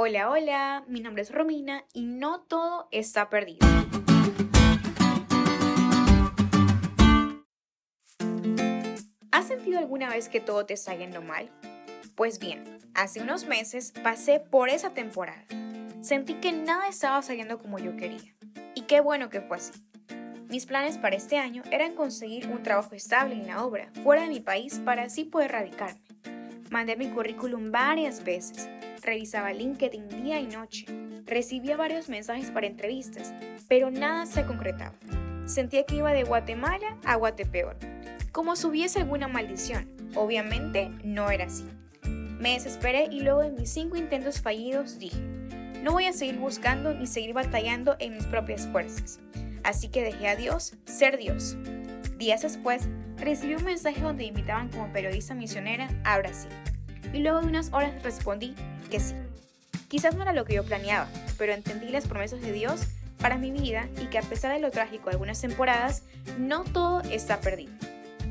Hola, hola, mi nombre es Romina y no todo está perdido. ¿Has sentido alguna vez que todo te está yendo mal? Pues bien, hace unos meses pasé por esa temporada. Sentí que nada estaba saliendo como yo quería. Y qué bueno que fue así. Mis planes para este año eran conseguir un trabajo estable en la obra, fuera de mi país, para así poder radicarme. Mandé mi currículum varias veces, revisaba LinkedIn día y noche, recibía varios mensajes para entrevistas, pero nada se concretaba. Sentía que iba de Guatemala a Guatepeor, como si hubiese alguna maldición. Obviamente no era así. Me desesperé y luego de mis cinco intentos fallidos dije, no voy a seguir buscando ni seguir batallando en mis propias fuerzas. Así que dejé a Dios ser Dios. Días después, recibí un mensaje donde me invitaban como periodista misionera a Brasil. Y luego de unas horas respondí que sí. Quizás no era lo que yo planeaba, pero entendí las promesas de Dios para mi vida y que a pesar de lo trágico de algunas temporadas, no todo está perdido.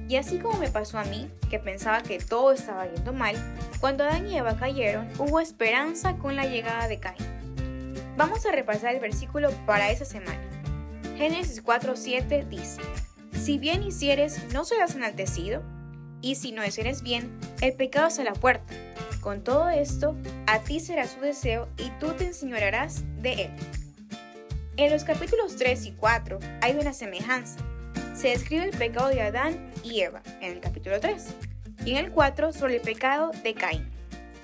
Y así como me pasó a mí, que pensaba que todo estaba yendo mal, cuando Adán y Eva cayeron, hubo esperanza con la llegada de Caín. Vamos a repasar el versículo para esa semana. Génesis 4:7 dice, Si bien hicieres, no serás enaltecido, y si no hicieres bien, el pecado es a la puerta. Con todo esto, a ti será su deseo y tú te enseñorearás de él. En los capítulos 3 y 4 hay una semejanza. Se describe el pecado de Adán y Eva en el capítulo 3 y en el 4 sobre el pecado de Caín.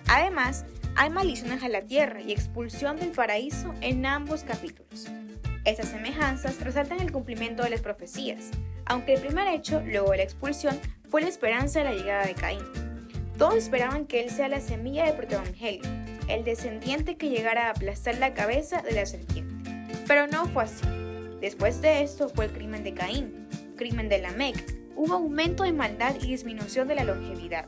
Además, hay maldiciones a la tierra y expulsión del paraíso en ambos capítulos. Estas semejanzas resaltan el cumplimiento de las profecías, aunque el primer hecho, luego de la expulsión, fue la esperanza de la llegada de Caín. Todos esperaban que él sea la semilla del protoevangelio, el descendiente que llegara a aplastar la cabeza de la serpiente. Pero no fue así. Después de esto fue el crimen de Caín, crimen de Lamec, hubo aumento de maldad y disminución de la longevidad.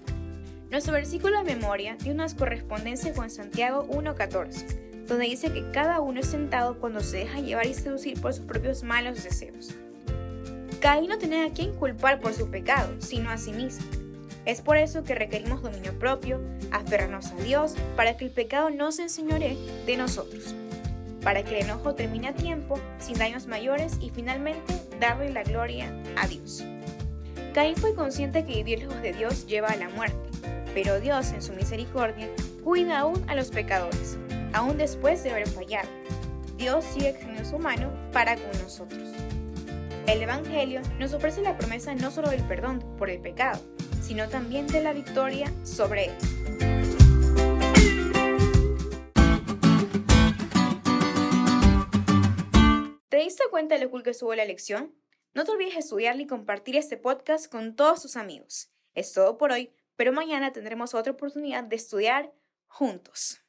Nuestro versículo de memoria tiene una correspondencia con Santiago 1.14 donde dice que cada uno es sentado cuando se deja llevar y seducir por sus propios malos deseos. Caín no tenía a quien culpar por su pecado, sino a sí mismo. Es por eso que requerimos dominio propio, aferrarnos a Dios, para que el pecado no se enseñoree de nosotros, para que el enojo termine a tiempo, sin daños mayores y finalmente darle la gloria a Dios. Caín fue consciente que vivir lejos de Dios lleva a la muerte, pero Dios en su misericordia cuida aún a los pecadores aún después de haber fallado. Dios sigue extendiendo su mano para con nosotros. El Evangelio nos ofrece la promesa no solo del perdón por el pecado, sino también de la victoria sobre él. ¿Te diste cuenta de lo cool que estuvo la lección? No te olvides de estudiar y compartir este podcast con todos tus amigos. Es todo por hoy, pero mañana tendremos otra oportunidad de estudiar juntos.